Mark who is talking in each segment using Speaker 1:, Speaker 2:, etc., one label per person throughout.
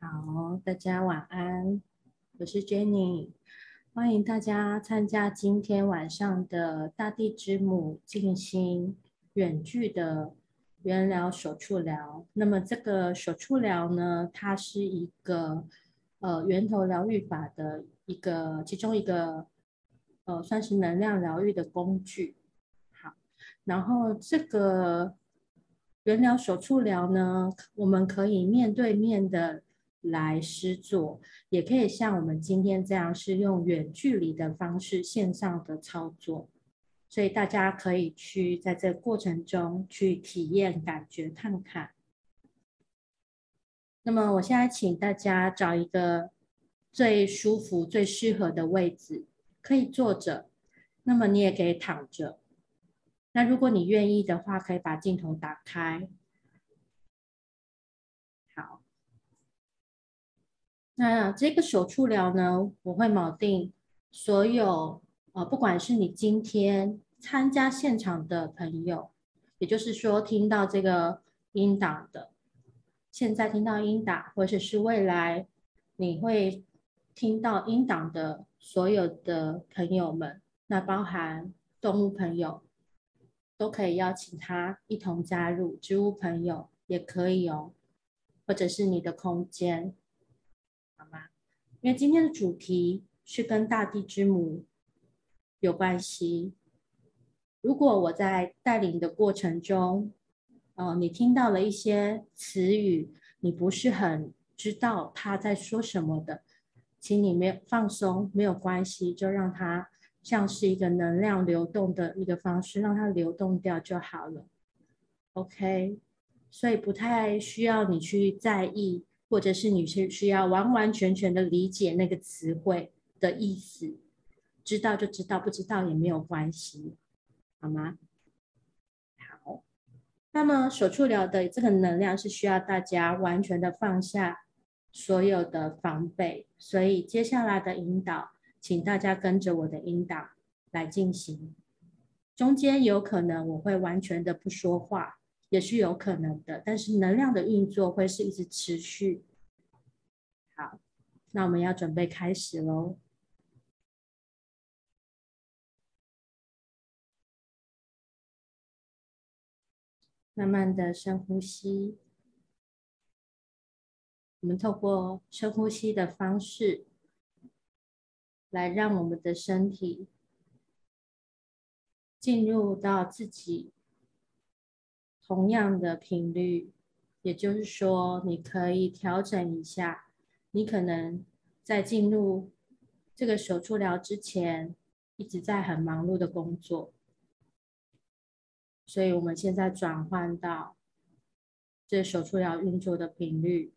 Speaker 1: 好，大家晚安，我是 Jenny，欢迎大家参加今天晚上的大地之母静心远距的源疗手触疗。那么这个手触疗呢，它是一个呃源头疗愈法的一个其中一个呃算是能量疗愈的工具。好，然后这个源疗手触疗呢，我们可以面对面的。来施作，也可以像我们今天这样，是用远距离的方式线上的操作，所以大家可以去在这过程中去体验、感觉、看看。那么，我现在请大家找一个最舒服、最适合的位置，可以坐着，那么你也可以躺着。那如果你愿意的话，可以把镜头打开。那这个手触疗呢，我会锚定所有呃，不管是你今天参加现场的朋友，也就是说听到这个音档的，现在听到音档，或者是未来你会听到音档的所有的朋友们，那包含动物朋友，都可以邀请他一同加入，植物朋友也可以哦，或者是你的空间。因为今天的主题是跟大地之母有关系。如果我在带领的过程中，呃，你听到了一些词语，你不是很知道他在说什么的，请你没有放松，没有关系，就让它像是一个能量流动的一个方式，让它流动掉就好了。OK，所以不太需要你去在意。或者是你是需要完完全全的理解那个词汇的意思，知道就知道，不知道也没有关系，好吗？好，那么手触疗的这个能量是需要大家完全的放下所有的防备，所以接下来的引导，请大家跟着我的引导来进行，中间有可能我会完全的不说话。也是有可能的，但是能量的运作会是一直持续。好，那我们要准备开始喽。慢慢的深呼吸，我们透过深呼吸的方式，来让我们的身体进入到自己。同样的频率，也就是说，你可以调整一下。你可能在进入这个手触疗之前，一直在很忙碌的工作，所以我们现在转换到这手触疗运作的频率，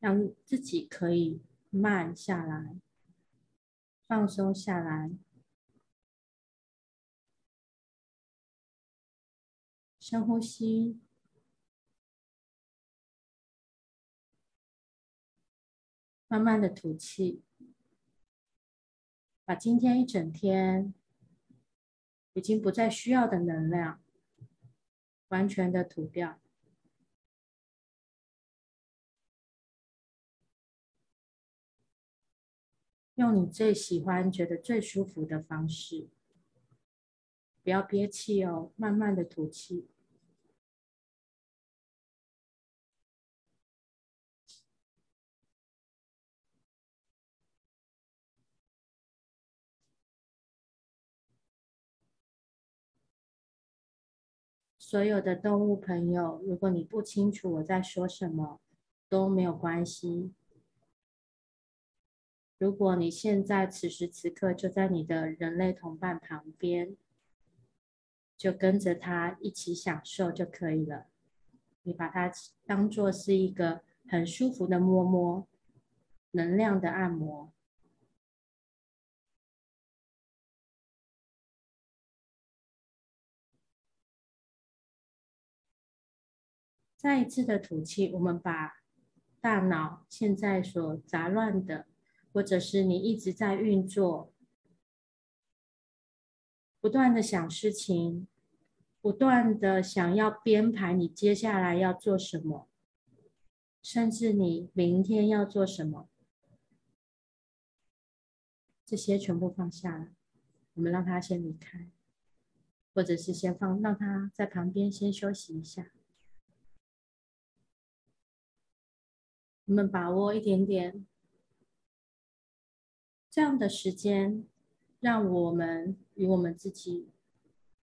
Speaker 1: 让自己可以慢下来，放松下来。深呼吸，慢慢的吐气，把今天一整天已经不再需要的能量完全的吐掉，用你最喜欢、觉得最舒服的方式，不要憋气哦，慢慢的吐气。所有的动物朋友，如果你不清楚我在说什么，都没有关系。如果你现在此时此刻就在你的人类同伴旁边，就跟着他一起享受就可以了。你把它当做是一个很舒服的摸摸，能量的按摩。再一次的吐气，我们把大脑现在所杂乱的，或者是你一直在运作，不断的想事情，不断的想要编排你接下来要做什么，甚至你明天要做什么，这些全部放下来，我们让他先离开，或者是先放，让他在旁边先休息一下。我们把握一点点这样的时间，让我们与我们自己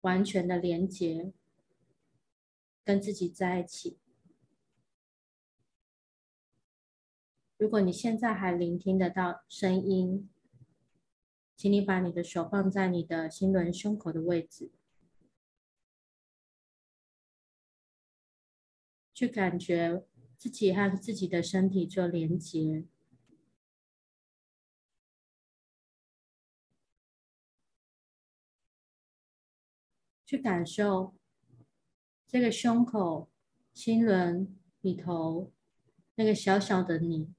Speaker 1: 完全的连接，跟自己在一起。如果你现在还聆听得到声音，请你把你的手放在你的心轮胸口的位置，去感觉。自己和自己的身体做连接，去感受这个胸口、心轮里头那个小小的你，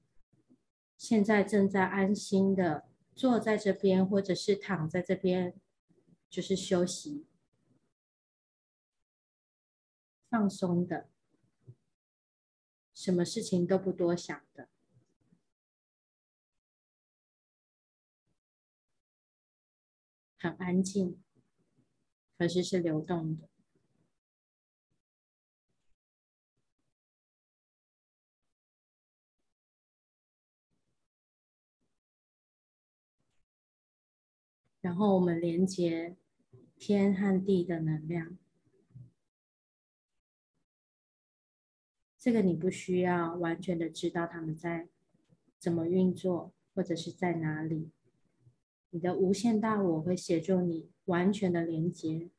Speaker 1: 现在正在安心的坐在这边，或者是躺在这边，就是休息、放松的。什么事情都不多想的，很安静，可是是流动的。然后我们连接天和地的能量。这个你不需要完全的知道他们在怎么运作，或者是在哪里。你的无限大我会协助你完全的连接，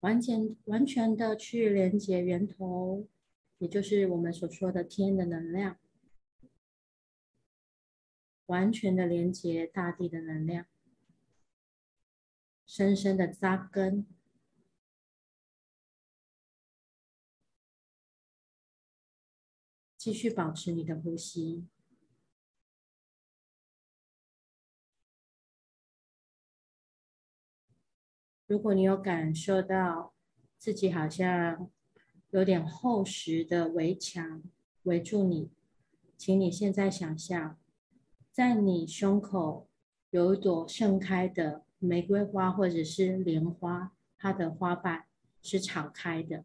Speaker 1: 完全完全的去连接源头，也就是我们所说的天的能量，完全的连接大地的能量。深深的扎根，继续保持你的呼吸。如果你有感受到自己好像有点厚实的围墙围住你，请你现在想象，在你胸口有一朵盛开的。玫瑰花或者是莲花，它的花瓣是敞开的，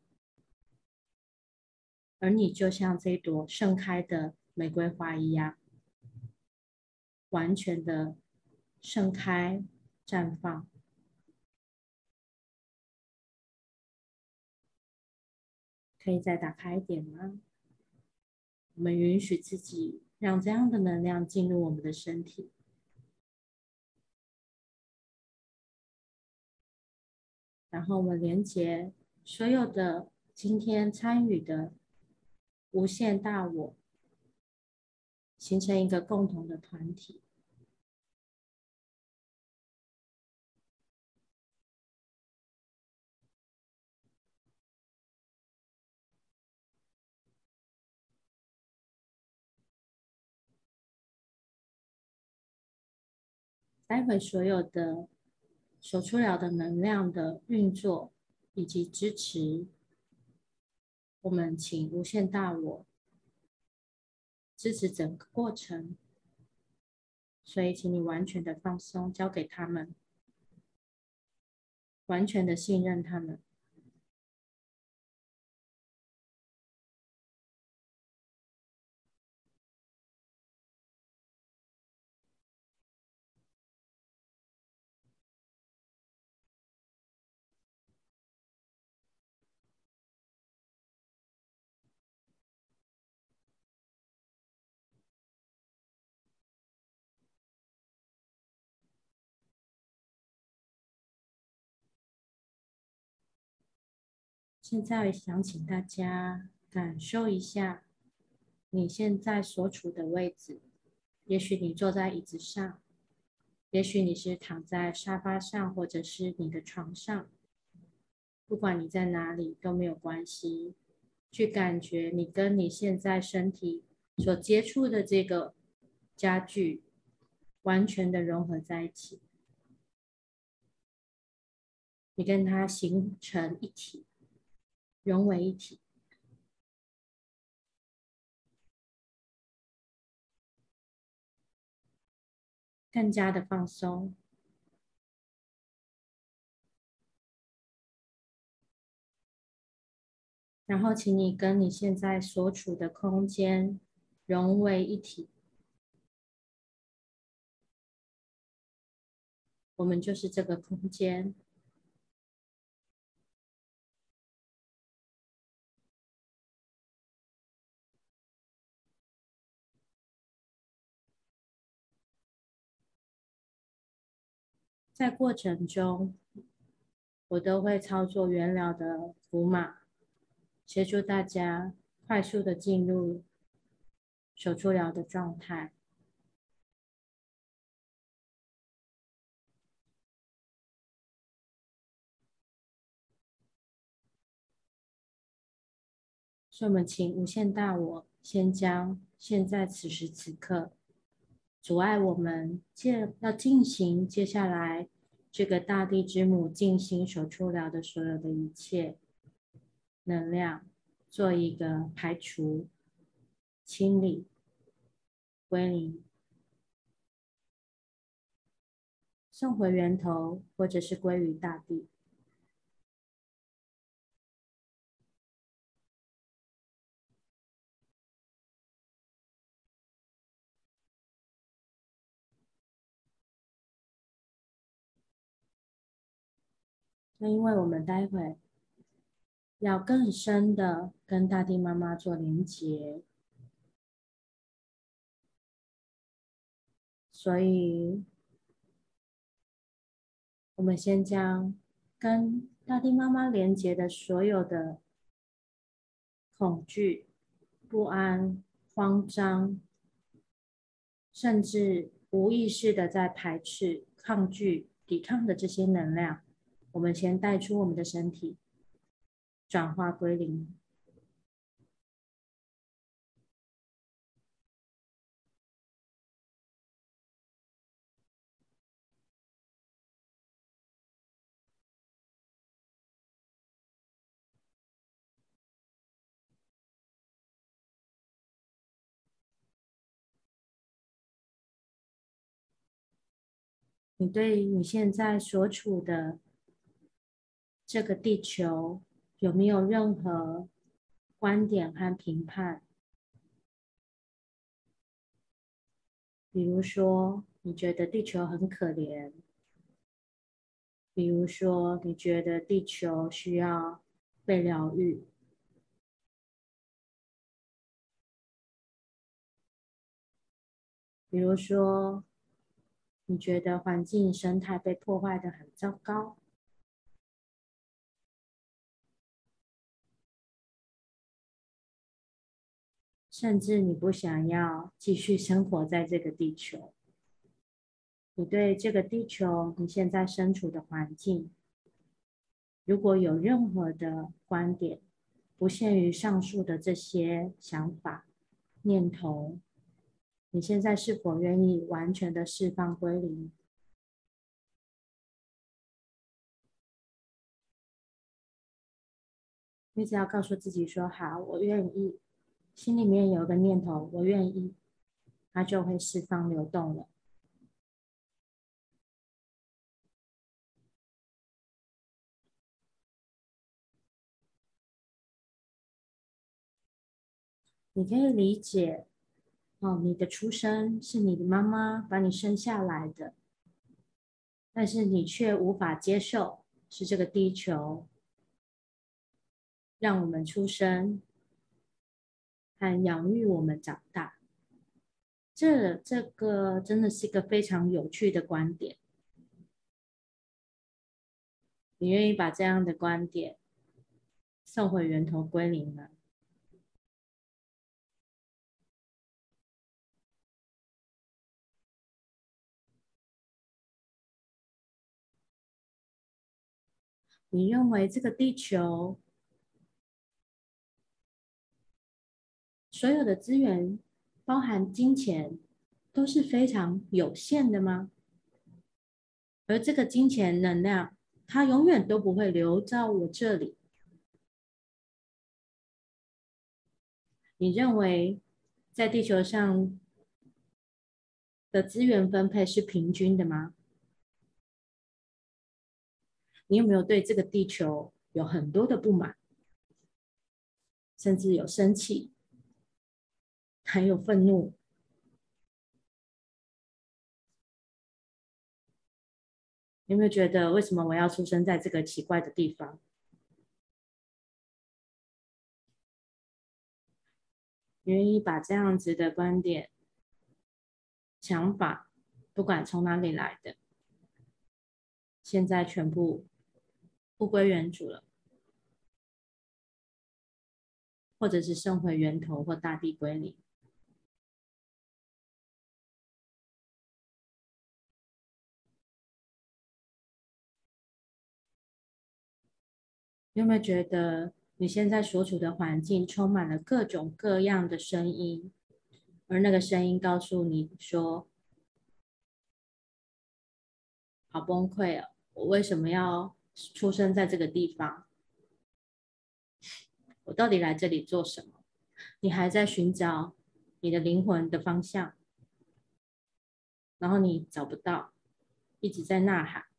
Speaker 1: 而你就像这朵盛开的玫瑰花一样，完全的盛开绽放。可以再打开一点吗？我们允许自己让这样的能量进入我们的身体。然后我们连接所有的今天参与的无限大我，形成一个共同的团体。待会所有的。所出了的能量的运作以及支持，我们请无限大我支持整个过程，所以请你完全的放松，交给他们，完全的信任他们。现在想请大家感受一下你现在所处的位置，也许你坐在椅子上，也许你是躺在沙发上，或者是你的床上，不管你在哪里都没有关系。去感觉你跟你现在身体所接触的这个家具完全的融合在一起。你跟它形成一体，融为一体，更加的放松。然后，请你跟你现在所处的空间融为一体。我们就是这个空间。在过程中，我都会操作原疗的符码。协助大家快速的进入手触疗的状态。所以，我们请无限大我先将现在此时此刻阻碍我们接要进行接下来这个大地之母进行手触疗的所有的一切。能量做一个排除、清理、归零，送回源头，或者是归于大地。那因为我们待会。要更深的跟大地妈妈做连接，所以，我们先将跟大地妈妈连接的所有的恐惧、不安、慌张，甚至无意识的在排斥、抗拒、抵抗的这些能量，我们先带出我们的身体。转化归零。你对你现在所处的这个地球，有没有任何观点和评判？比如说，你觉得地球很可怜；比如说，你觉得地球需要被疗愈；比如说，你觉得环境生态被破坏的很糟糕。甚至你不想要继续生活在这个地球，你对这个地球你现在身处的环境，如果有任何的观点，不限于上述的这些想法、念头，你现在是否愿意完全的释放归零？你只要告诉自己说：“好，我愿意。”心里面有个念头，我愿意，它就会释放流动了。你可以理解，哦，你的出生是你的妈妈把你生下来的，但是你却无法接受，是这个地球让我们出生。和养育我们长大，这这个真的是一个非常有趣的观点。你愿意把这样的观点送回源头归零吗？你认为这个地球？所有的资源，包含金钱，都是非常有限的吗？而这个金钱能量，它永远都不会留在我这里。你认为在地球上的资源分配是平均的吗？你有没有对这个地球有很多的不满，甚至有生气，还有愤怒？有没有觉得为什么我要出生在这个奇怪的地方？愿意把这样子的观点、想法，不管从哪里来的，现在全部物归原主了，或者是送回源头或大地归零。你有没有觉得你现在所处的环境充满了各种各样的声音，而那个声音告诉你说：“好崩溃哦，我为什么要出生在这个地方？我到底来这里做什么？”你还在寻找你的灵魂的方向，然后你找不到，一直在呐喊。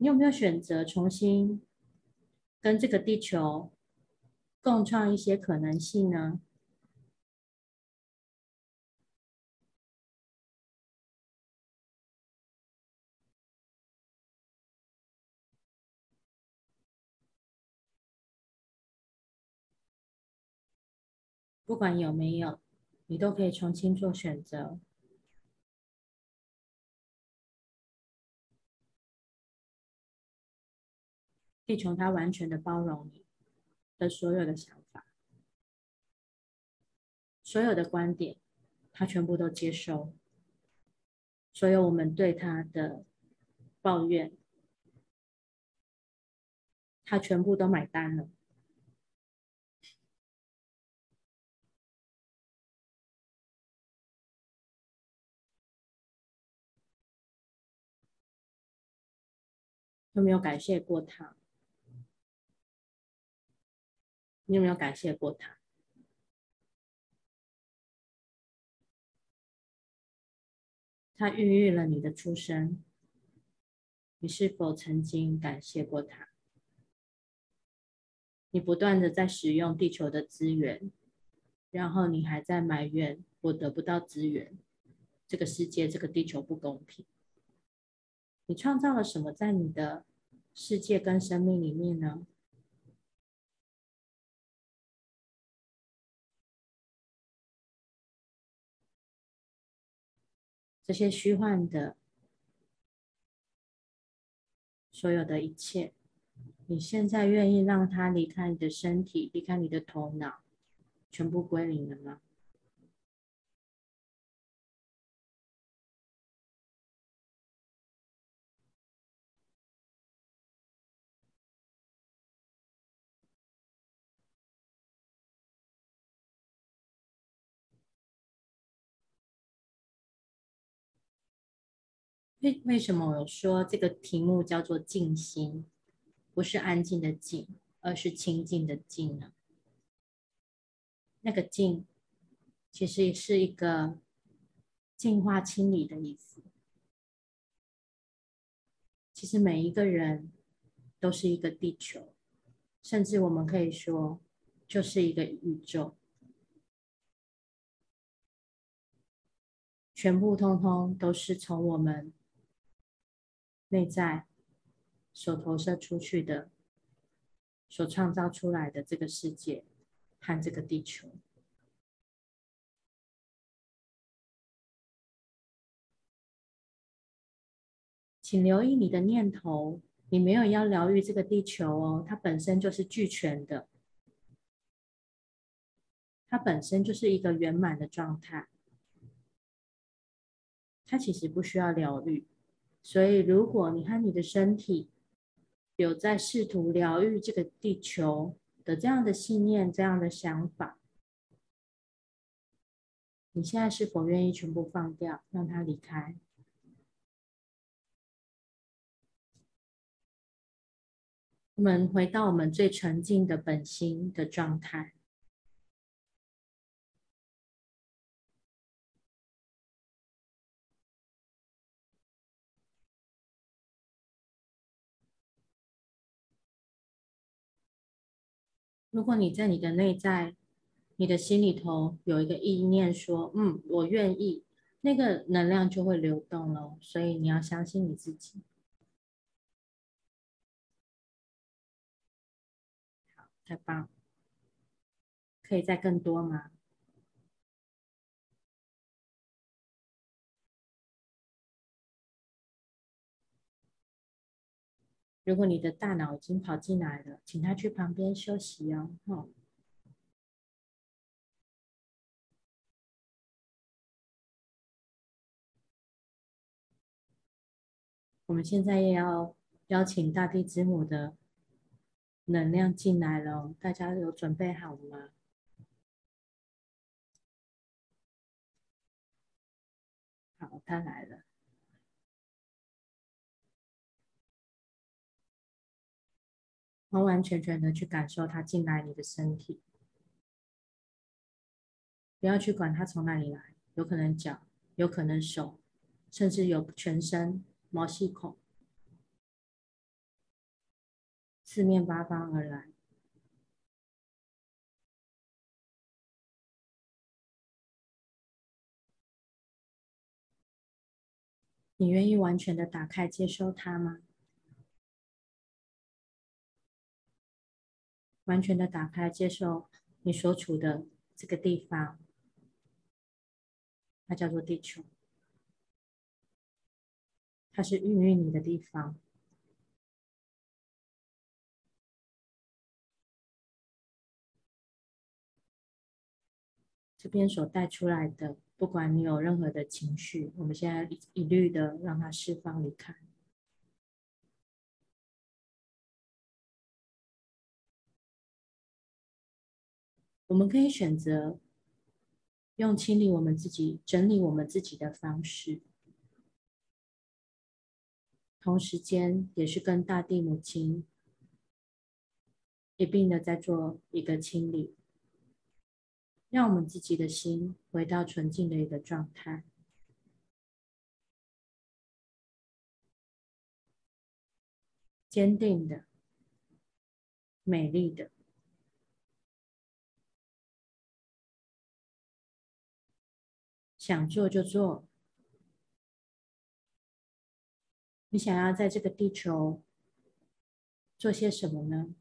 Speaker 1: 你有没有选择重新跟这个地球共创一些可能性呢？不管有没有，你都可以重新做选择。地球它完全的包容你的所有的想法，所有的观点，它全部都接收。所有我们对它的抱怨，它全部都买单了。有没有感谢过它？你有没有感谢过他？他孕育了你的出生，你是否曾经感谢过他？你不断的在使用地球的资源，然后你还在埋怨我得不到资源，这个世界，这个地球不公平。你创造了什么在你的世界跟生命里面呢？这些虚幻的所有的一切，你现在愿意让它离开你的身体，离开你的头脑，全部归零了吗？为为什么我说这个题目叫做静心，不是安静的静，而是清净的净呢？那个静，其实也是一个净化、清理的意思。其实每一个人都是一个地球，甚至我们可以说，就是一个宇宙，全部通通都是从我们。内在所投射出去的，所创造出来的这个世界和这个地球，请留意你的念头，你没有要疗愈这个地球哦，它本身就是俱全的，它本身就是一个圆满的状态，它其实不需要疗愈。所以，如果你和你的身体有在试图疗愈这个地球的这样的信念、这样的想法，你现在是否愿意全部放掉，让它离开？我们回到我们最纯净的本心的状态。如果你在你的内在，你的心里头有一个意念说：“嗯，我愿意”，那个能量就会流动了。所以你要相信你自己。好，太棒！可以再更多吗？如果你的大脑已经跑进来了，请他去旁边休息哦。哦，我们现在也要邀请大地之母的能量进来了，大家有准备好了吗？好，他来了。完完全全的去感受它进来你的身体，不要去管它从哪里来，有可能脚，有可能手，甚至有全身毛细孔，四面八方而来。你愿意完全的打开接收它吗？完全的打开，接受你所处的这个地方，它叫做地球，它是孕育你的地方。这边所带出来的，不管你有任何的情绪，我们现在一律的让它释放离开。我们可以选择用清理我们自己、整理我们自己的方式，同时间也是跟大地母亲一并的在做一个清理，让我们自己的心回到纯净的一个状态，坚定的、美丽的。想做就做。你想要在这个地球做些什么呢？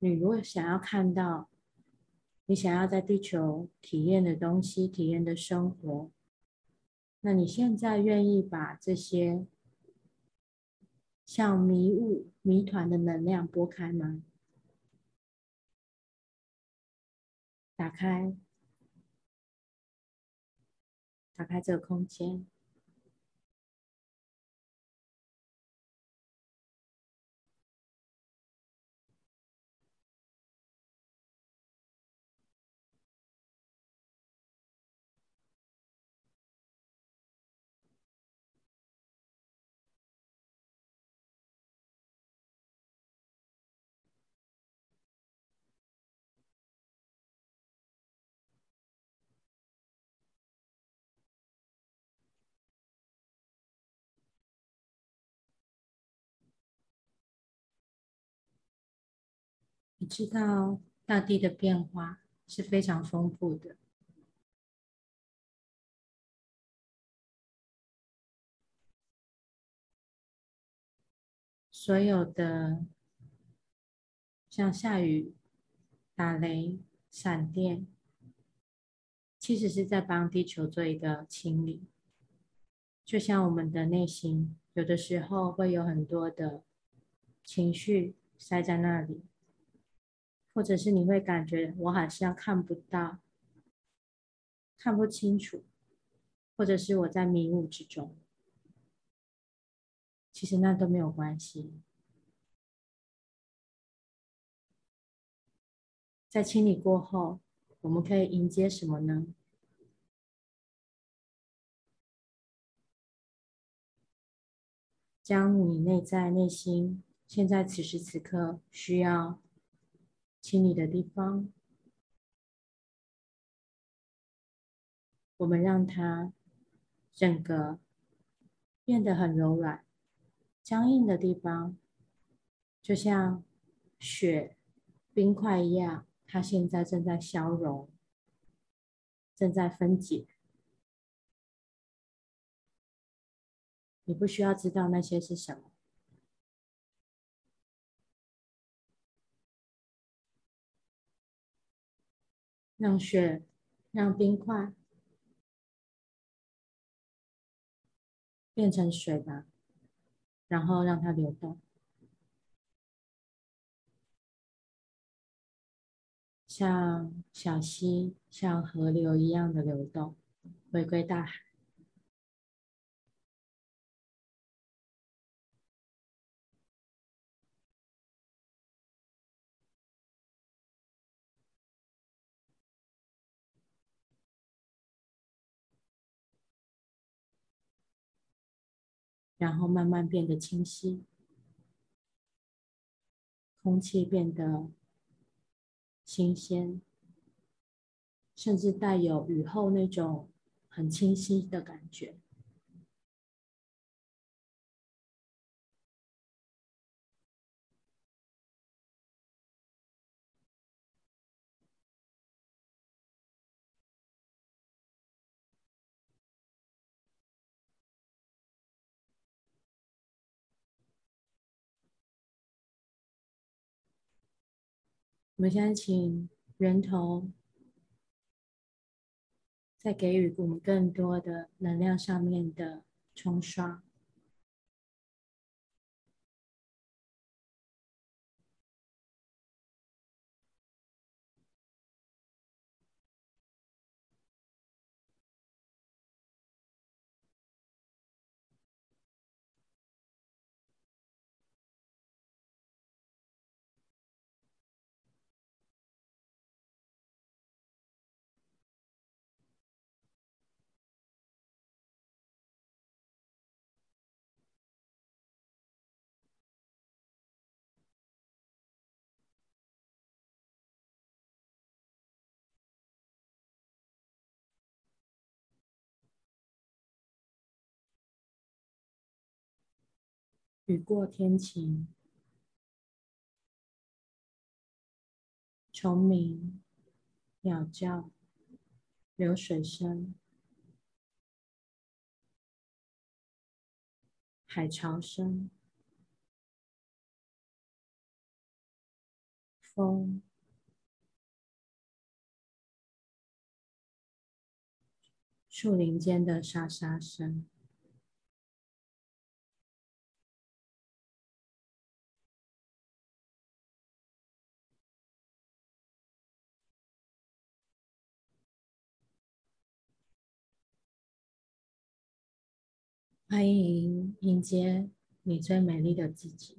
Speaker 1: 你如果想要看到你想要在地球体验的东西、体验的生活，那你现在愿意把这些像迷雾、谜团的能量拨开吗？打开。打开这个空间。你知道大地的变化是非常丰富的，所有的像下雨、打雷、闪电，其实是在帮地球做一个清理。就像我们的内心，有的时候会有很多的情绪塞在那里。或者是你会感觉我好像看不到、看不清楚，或者是我在迷雾之中，其实那都没有关系。在清理过后，我们可以迎接什么呢？将你内在内心现在此时此刻需要清理的地方，我们让它整个变得很柔软，僵硬的地方就像雪、冰块一样，它现在正在消融，正在分解。你不需要知道那些是什么，让雪，让冰块变成水吧，然后让它流动，像小溪、像河流一样的流动，回归大海。然后慢慢变得清晰，空气变得新鲜，甚至带有雨后那种很清晰的感觉。我们现在请源头再给予我们更多的能量上面的冲刷。雨过天晴，虫鸣、鸟叫、流水声、海潮声、风、树林间的沙沙声。欢迎迎接你最美丽的自己。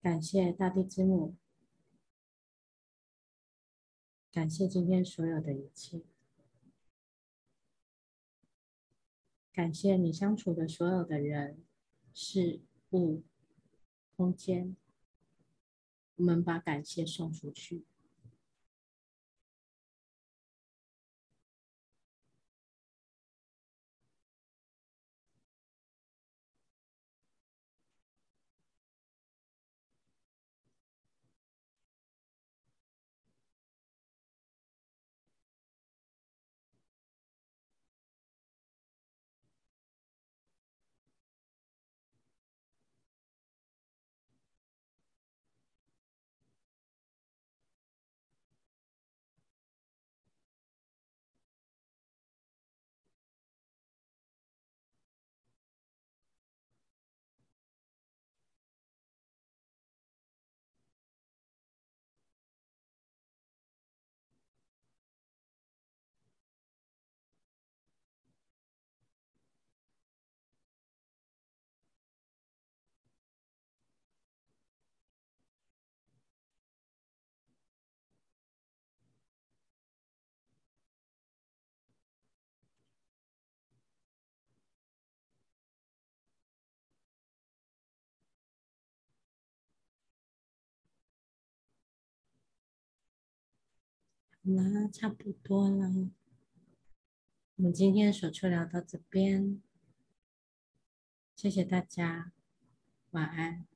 Speaker 1: 感谢大地之母，感谢今天所有的一切，感谢你相处的所有的人、事物、空间。我们把感谢送出去。那差不多了，我们今天手术聊到这边，谢谢大家，晚安，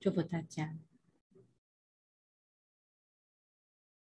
Speaker 1: 祝福大家。